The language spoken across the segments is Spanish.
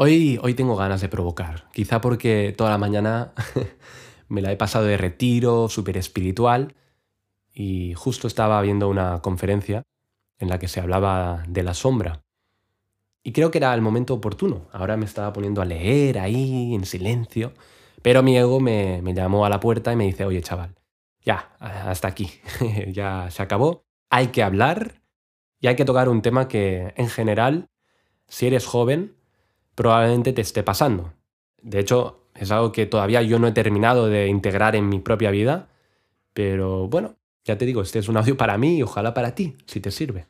Hoy, hoy tengo ganas de provocar, quizá porque toda la mañana me la he pasado de retiro, súper espiritual, y justo estaba viendo una conferencia en la que se hablaba de la sombra. Y creo que era el momento oportuno. Ahora me estaba poniendo a leer ahí, en silencio, pero mi ego me, me llamó a la puerta y me dice, oye chaval, ya, hasta aquí, ya se acabó, hay que hablar y hay que tocar un tema que en general, si eres joven, probablemente te esté pasando. De hecho, es algo que todavía yo no he terminado de integrar en mi propia vida, pero bueno, ya te digo, este es un audio para mí y ojalá para ti, si te sirve.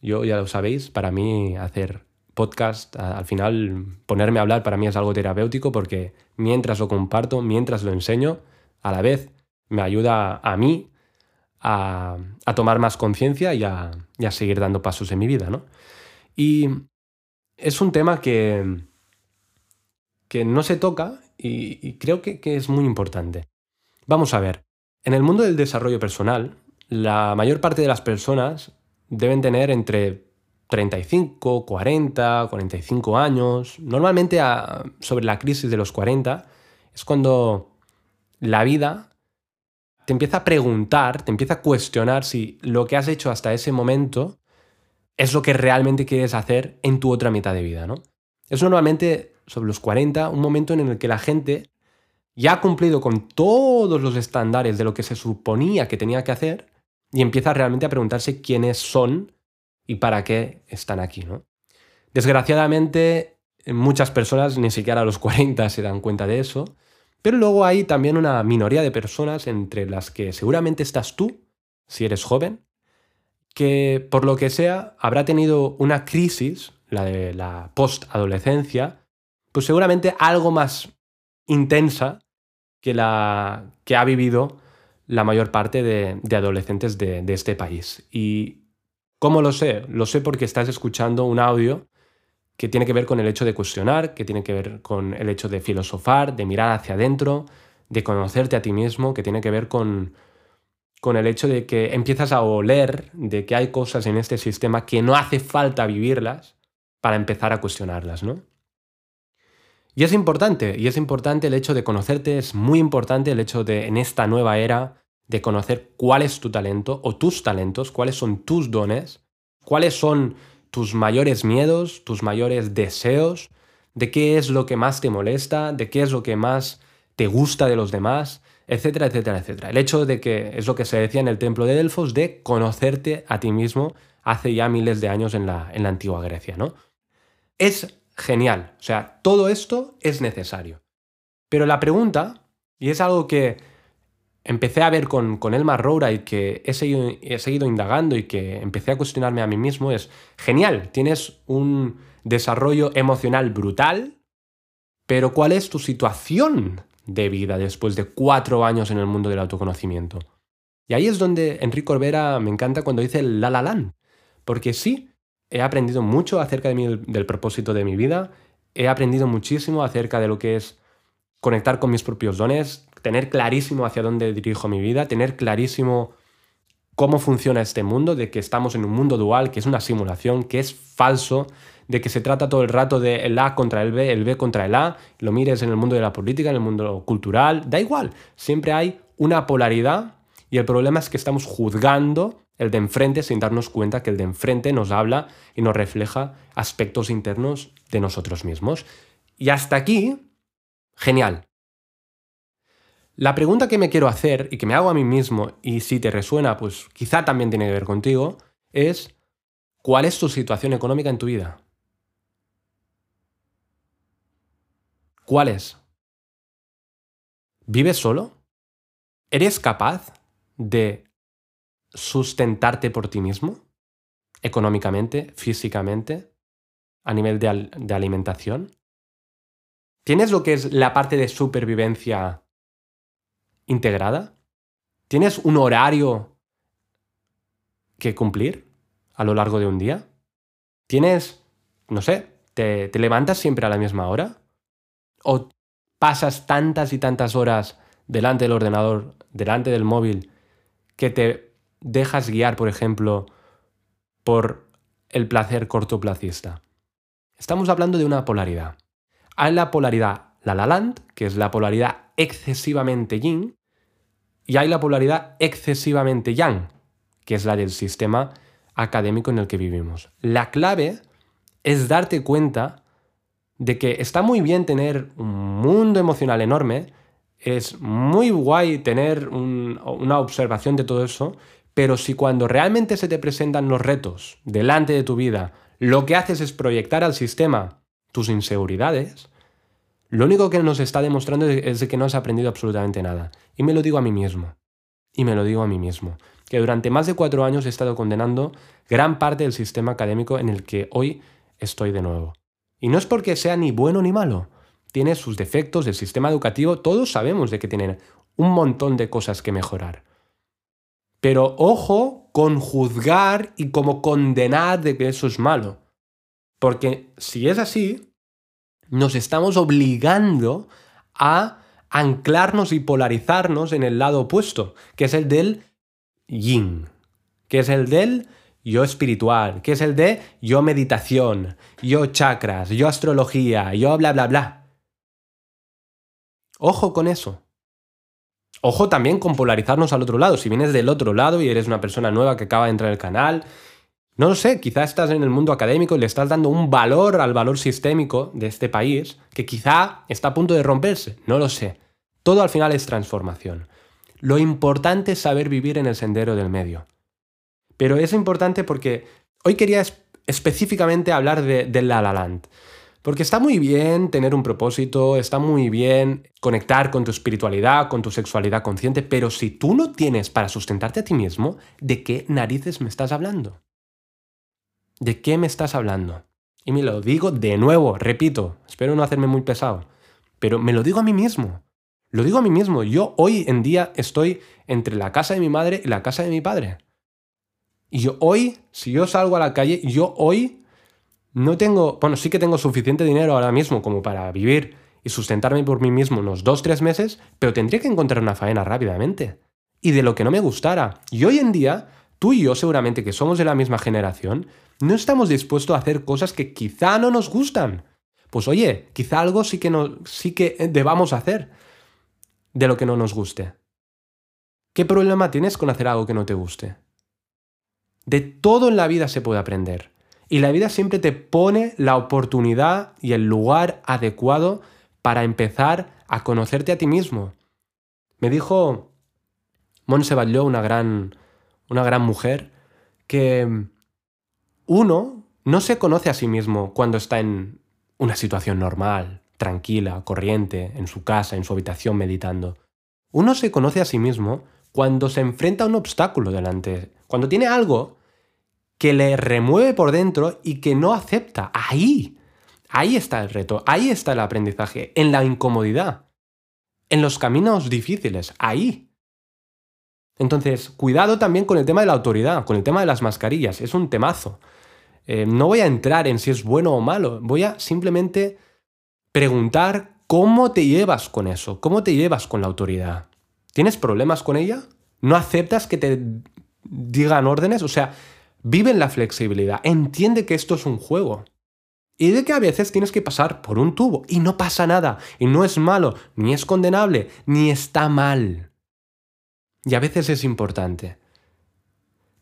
Yo ya lo sabéis, para mí hacer podcast, al final ponerme a hablar para mí es algo terapéutico porque mientras lo comparto, mientras lo enseño, a la vez me ayuda a mí a, tomar más conciencia y, a, seguir dando pasos en mi vida, ¿no? Y es un tema que, que no se toca y, creo que, es muy importante. Vamos a ver, en el mundo del desarrollo personal, la mayor parte de las personas deben tener entre 35, 40, 45 años. Normalmente sobre la crisis de los 40 es cuando la vida te empieza a preguntar, te empieza a cuestionar si lo que has hecho hasta ese momento es lo que realmente quieres hacer en tu otra mitad de vida, ¿no? Es normalmente sobre los 40 un momento en el que la gente ya ha cumplido con todos los estándares de lo que se suponía que tenía que hacer y empieza realmente a preguntarse quiénes son y para qué están aquí, ¿no? Desgraciadamente, muchas personas ni siquiera a los 40 se dan cuenta de eso, pero luego hay también una minoría de personas entre las que seguramente estás tú, si eres joven, que por lo que sea habrá tenido una crisis, la de la post-adolescencia, pues seguramente algo más intensa que la que ha vivido la mayor parte de, adolescentes de, este país. ¿Y cómo lo sé? Lo sé porque estás escuchando un audio que tiene que ver con el hecho de cuestionar, que tiene que ver con el hecho de filosofar, de mirar hacia adentro, de conocerte a ti mismo, que tiene que ver con, con el hecho de que empiezas a oler de que hay cosas en este sistema que no hace falta vivirlas para empezar a cuestionarlas, ¿no? Y es importante, y es importante el hecho de conocerte, es muy importante el hecho de en esta nueva era de conocer cuál es tu talento o tus talentos, cuáles son tus dones, cuáles son tus mayores miedos, tus mayores deseos, de qué es lo que más te molesta, de qué es lo que más te gusta de los demás, etcétera, etcétera, etcétera. El hecho de que es lo que se decía en el templo de Delfos, de conocerte a ti mismo hace ya miles de años en la, en la antigua Grecia, ¿no? Es genial, o sea, todo esto es necesario. Pero la pregunta, y es algo que empecé a ver con, con Elmar Roura y que he seguido, he seguido indagando y que empecé a cuestionarme a mí mismo es, genial, tienes un desarrollo emocional brutal, pero ¿cuál es tu situación de vida después de cuatro años en el mundo del autoconocimiento? Y ahí es donde Enrique Corbera me encanta cuando dice la la lan, porque sí, he aprendido mucho acerca de mí, del propósito de mi vida, he aprendido muchísimo acerca de lo que es conectar con mis propios dones, tener clarísimo hacia dónde dirijo mi vida, tener clarísimo cómo funciona este mundo, de que estamos en un mundo dual, que es una simulación, que es falso, de que se trata todo el rato de el A contra el B, el B contra el A, lo mires en el mundo de la política, en el mundo cultural, da igual, siempre hay una polaridad y el problema es que estamos juzgando el de enfrente sin darnos cuenta que el de enfrente nos habla y nos refleja aspectos internos de nosotros mismos. Y hasta aquí, genial. La pregunta que me quiero hacer y que me hago a mí mismo, y si te resuena, pues quizá también tiene que ver contigo, es ¿cuál es tu situación económica en tu vida? ¿Cuál es? ¿Vives solo? ¿Eres capaz de sustentarte por ti mismo? Económicamente, físicamente, a nivel de, de alimentación. ¿Tienes lo que es la parte de supervivencia integrada? ¿Tienes un horario que cumplir a lo largo de un día? ¿Tienes, no sé, te, levantas siempre a la misma hora? ¿O pasas tantas y tantas horas delante del ordenador, delante del móvil, que te dejas guiar, por ejemplo, por el placer cortoplacista? Estamos hablando de una polaridad. Hay la polaridad la la land, que es la polaridad excesivamente yin, y hay la polaridad excesivamente yang, que es la del sistema académico en el que vivimos. La clave es darte cuenta de que está muy bien tener un mundo emocional enorme, es muy guay tener una observación de todo eso, pero si cuando realmente se te presentan los retos delante de tu vida, lo que haces es proyectar al sistema tus inseguridades, lo único que nos está demostrando es que no has aprendido absolutamente nada. Y me lo digo a mí mismo. Y me lo digo a mí mismo. Que durante más de cuatro años he estado condenando gran parte del sistema académico en el que hoy estoy de nuevo. Y no es porque sea ni bueno ni malo. Tiene sus defectos, el sistema educativo, todos sabemos de que tiene un montón de cosas que mejorar. Pero ojo con juzgar y como condenar de que eso es malo. Porque si es así, nos estamos obligando a anclarnos y polarizarnos en el lado opuesto, que es el del yin, que es el del yo espiritual, que es el de yo meditación, yo chakras, yo astrología, yo bla, bla, bla. Ojo con eso. Ojo también con polarizarnos al otro lado. Si vienes del otro lado y eres una persona nueva que acaba de entrar al canal, no lo sé, quizá estás en el mundo académico y le estás dando un valor al valor sistémico de este país que quizá está a punto de romperse, no lo sé. Todo al final es transformación. Lo importante es saber vivir en el sendero del medio. Pero es importante porque hoy quería específicamente hablar de, de La La Land. Porque está muy bien tener un propósito, está muy bien conectar con tu espiritualidad, con tu sexualidad consciente, pero si tú no tienes para sustentarte a ti mismo, ¿de qué narices me estás hablando? ¿De qué me estás hablando? Y me lo digo de nuevo, repito, espero no hacerme muy pesado, pero me lo digo a mí mismo. Lo digo a mí mismo, yo hoy en día estoy entre la casa de mi madre y la casa de mi padre. Y yo hoy, si yo salgo a la calle, yo hoy no tengo, bueno, sí que tengo suficiente dinero ahora mismo como para vivir y sustentarme por mí mismo unos dos, tres meses, pero tendría que encontrar una faena rápidamente. Y de lo que no me gustara. Y hoy en día, tú y yo seguramente que somos de la misma generación, no estamos dispuestos a hacer cosas que quizá no nos gustan. Pues oye, quizá algo sí que, no, sí que debamos hacer de lo que no nos guste. ¿Qué problema tienes con hacer algo que no te guste? De todo en la vida se puede aprender. Y la vida siempre te pone la oportunidad y el lugar adecuado para empezar a conocerte a ti mismo. Me dijo Batlló, una gran, una gran mujer, que uno no se conoce a sí mismo cuando está en una situación normal, tranquila, corriente, en su casa, en su habitación meditando. Uno se conoce a sí mismo cuando se enfrenta a un obstáculo delante, cuando tiene algo que le remueve por dentro y que no acepta. Ahí, ahí está el reto, ahí está el aprendizaje, en la incomodidad, en los caminos difíciles, ahí. Entonces, cuidado también con el tema de la autoridad, con el tema de las mascarillas, es un temazo. Eh, no voy a entrar en si es bueno o malo, voy a simplemente preguntar cómo te llevas con eso, cómo te llevas con la autoridad. ¿Tienes problemas con ella? ¿No aceptas que te digan órdenes? O sea, Vive en la flexibilidad, entiende que esto es un juego. Y de que a veces tienes que pasar por un tubo y no pasa nada, y no es malo, ni es condenable, ni está mal. Y a veces es importante.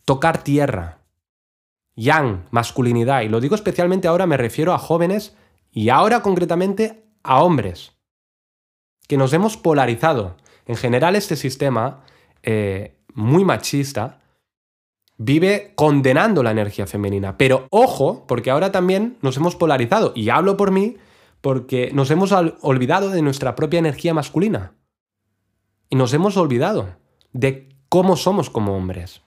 Tocar tierra. Yang, masculinidad, y lo digo especialmente ahora me refiero a jóvenes y ahora concretamente a hombres, que nos hemos polarizado. En general este sistema eh, muy machista vive condenando la energía femenina. Pero ojo, porque ahora también nos hemos polarizado, y hablo por mí, porque nos hemos olvidado de nuestra propia energía masculina. Y nos hemos olvidado de cómo somos como hombres.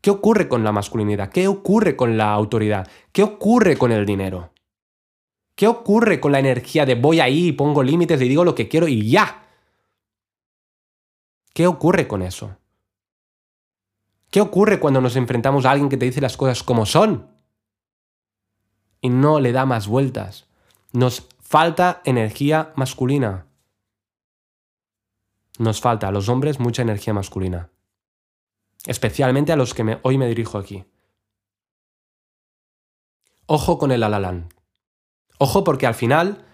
¿Qué ocurre con la masculinidad? ¿Qué ocurre con la autoridad? ¿Qué ocurre con el dinero? ¿Qué ocurre con la energía de voy ahí, pongo límites y digo lo que quiero y ya? ¿Qué ocurre con eso? ¿Qué ocurre cuando nos enfrentamos a alguien que te dice las cosas como son? Y no le da más vueltas. Nos falta energía masculina. Nos falta a los hombres mucha energía masculina. Especialmente a los que hoy me dirijo aquí. Ojo con el alalán. Ojo porque al final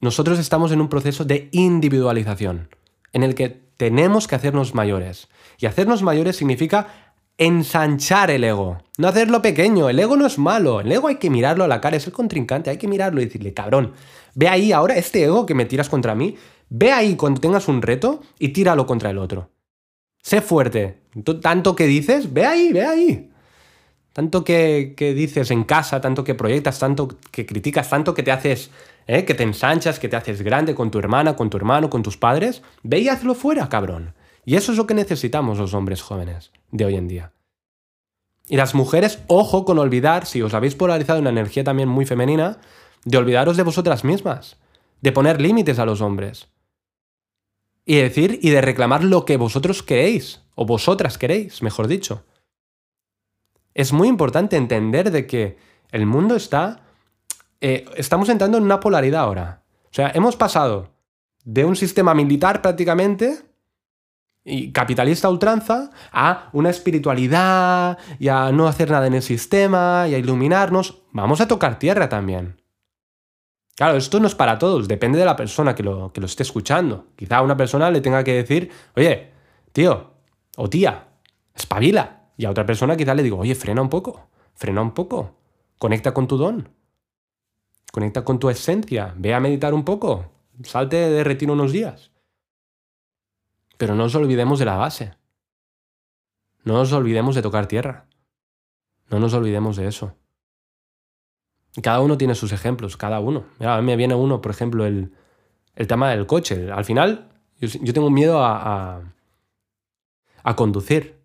nosotros estamos en un proceso de individualización, en el que tenemos que hacernos mayores. Y hacernos mayores significa ensanchar el ego, no hacerlo pequeño. El ego no es malo, el ego hay que mirarlo a la cara, es el contrincante, hay que mirarlo y decirle, cabrón, ve ahí ahora este ego que me tiras contra mí, ve ahí cuando tengas un reto y tíralo contra el otro. Sé fuerte, tanto que dices, ve ahí, ve ahí. Tanto que, dices en casa, tanto que proyectas, tanto que criticas, tanto que te haces, ¿eh? que te ensanchas, que te haces grande con tu hermana, con tu hermano, con tus padres, ve y hazlo fuera, cabrón. Y eso es lo que necesitamos los hombres jóvenes de hoy en día. Y las mujeres, ojo con olvidar, si os habéis polarizado una energía también muy femenina, de olvidaros de vosotras mismas, de poner límites a los hombres. Y decir y de reclamar lo que vosotros queréis, o vosotras queréis, mejor dicho. Es muy importante entender de que el mundo está... Eh, estamos entrando en una polaridad ahora. O sea, hemos pasado de un sistema militar prácticamente y capitalista ultranza a una espiritualidad y a no hacer nada en el sistema y a iluminarnos. Vamos a tocar tierra también. Claro, esto no es para todos, depende de la persona que lo, que lo esté escuchando. Quizá a una persona le tenga que decir, oye, tío o tía, espabila. Y a otra persona quizá le digo, oye, frena un poco, frena un poco, conecta con tu don, conecta con tu esencia, ve a meditar un poco, salte de retiro unos días. Pero no nos olvidemos de la base. No nos olvidemos de tocar tierra. No nos olvidemos de eso. Cada uno tiene sus ejemplos, cada uno. a mí me viene uno, por ejemplo, el, tema del coche. Al final, yo, tengo miedo a, a, conducir.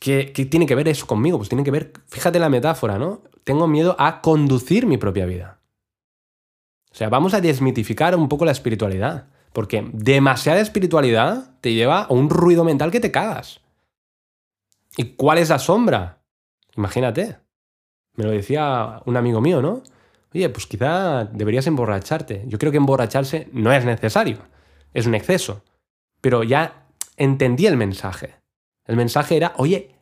¿Qué, ¿Qué, tiene que ver eso conmigo? Pues tiene que ver, fíjate la metáfora, ¿no? Tengo miedo a conducir mi propia vida. O sea, vamos a desmitificar un poco la espiritualidad. Porque demasiada espiritualidad te lleva a un ruido mental que te cagas. ¿Y cuál es la sombra? Imagínate. Me lo decía un amigo mío, ¿no? Oye, pues quizá deberías emborracharte. Yo creo que emborracharse no es necesario. Es un exceso. Pero ya entendí el mensaje. El mensaje era, oye,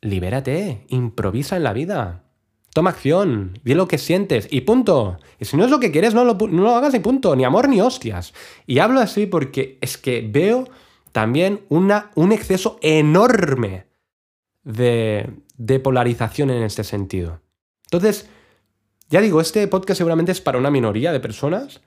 libérate, improvisa en la vida. Toma acción, di lo que sientes y punto. Y si no es lo que quieres, no lo, hagas y punto, ni amor ni hostias. Y hablo así porque es que veo también una, un exceso enorme de, de polarización en este sentido. Entonces, ya digo, este podcast seguramente es para una minoría de personas,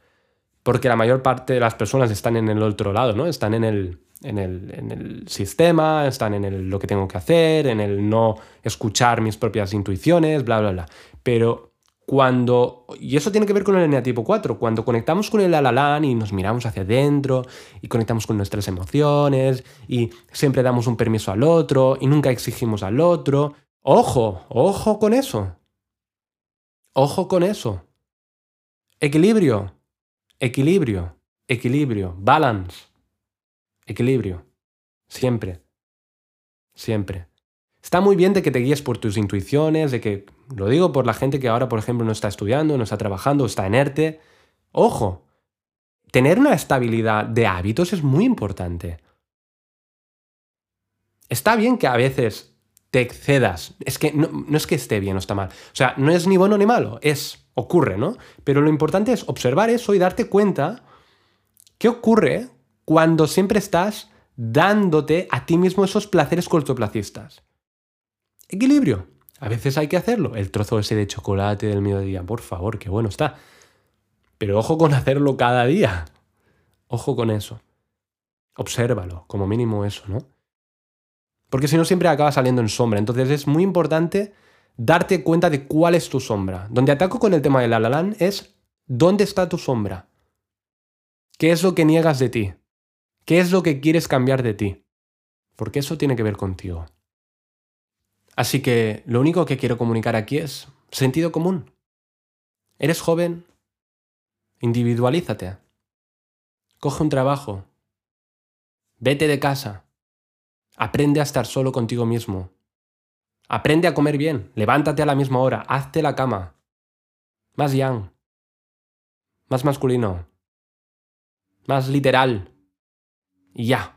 porque la mayor parte de las personas están en el otro lado, ¿no? Están en el, en el, sistema, están en lo que tengo que hacer, en el no escuchar mis propias intuiciones, bla, bla, bla. Pero cuando, y eso tiene que ver con el eneatipo 4, cuando conectamos con el alalán y nos miramos hacia adentro y conectamos con nuestras emociones y siempre damos un permiso al otro y nunca exigimos al otro, ojo, ojo con eso. Ojo con eso. Equilibrio, equilibrio, equilibrio, balance. Equilibrio. Siempre. Siempre. Está muy bien de que te guíes por tus intuiciones, de que, lo digo por la gente que ahora, por ejemplo, no está estudiando, no está trabajando, está inerte. Ojo, tener una estabilidad de hábitos es muy importante. Está bien que a veces te excedas. Es que no, no, es que esté bien o está mal. O sea, no es ni bueno ni malo, es, ocurre, ¿no? Pero lo importante es observar eso y darte cuenta qué ocurre cuando siempre estás dándote a ti mismo esos placeres cortoplacistas. Equilibrio. A veces hay que hacerlo. El trozo ese de chocolate del mediodía, por favor, qué bueno está. Pero ojo con hacerlo cada día. Ojo con eso. Obsérvalo, como mínimo eso, ¿no? Porque si no siempre acaba saliendo en sombra. Entonces es muy importante darte cuenta de cuál es tu sombra. Donde ataco con el tema del alalán es dónde está tu sombra. ¿Qué es lo que niegas de ti? ¿Qué es lo que quieres cambiar de ti? Porque eso tiene que ver contigo. Así que lo único que quiero comunicar aquí es sentido común. Eres joven, individualízate. Coge un trabajo. Vete de casa. Aprende a estar solo contigo mismo. Aprende a comer bien. Levántate a la misma hora. Hazte la cama. Más yang. Más masculino. Más literal. Y ya.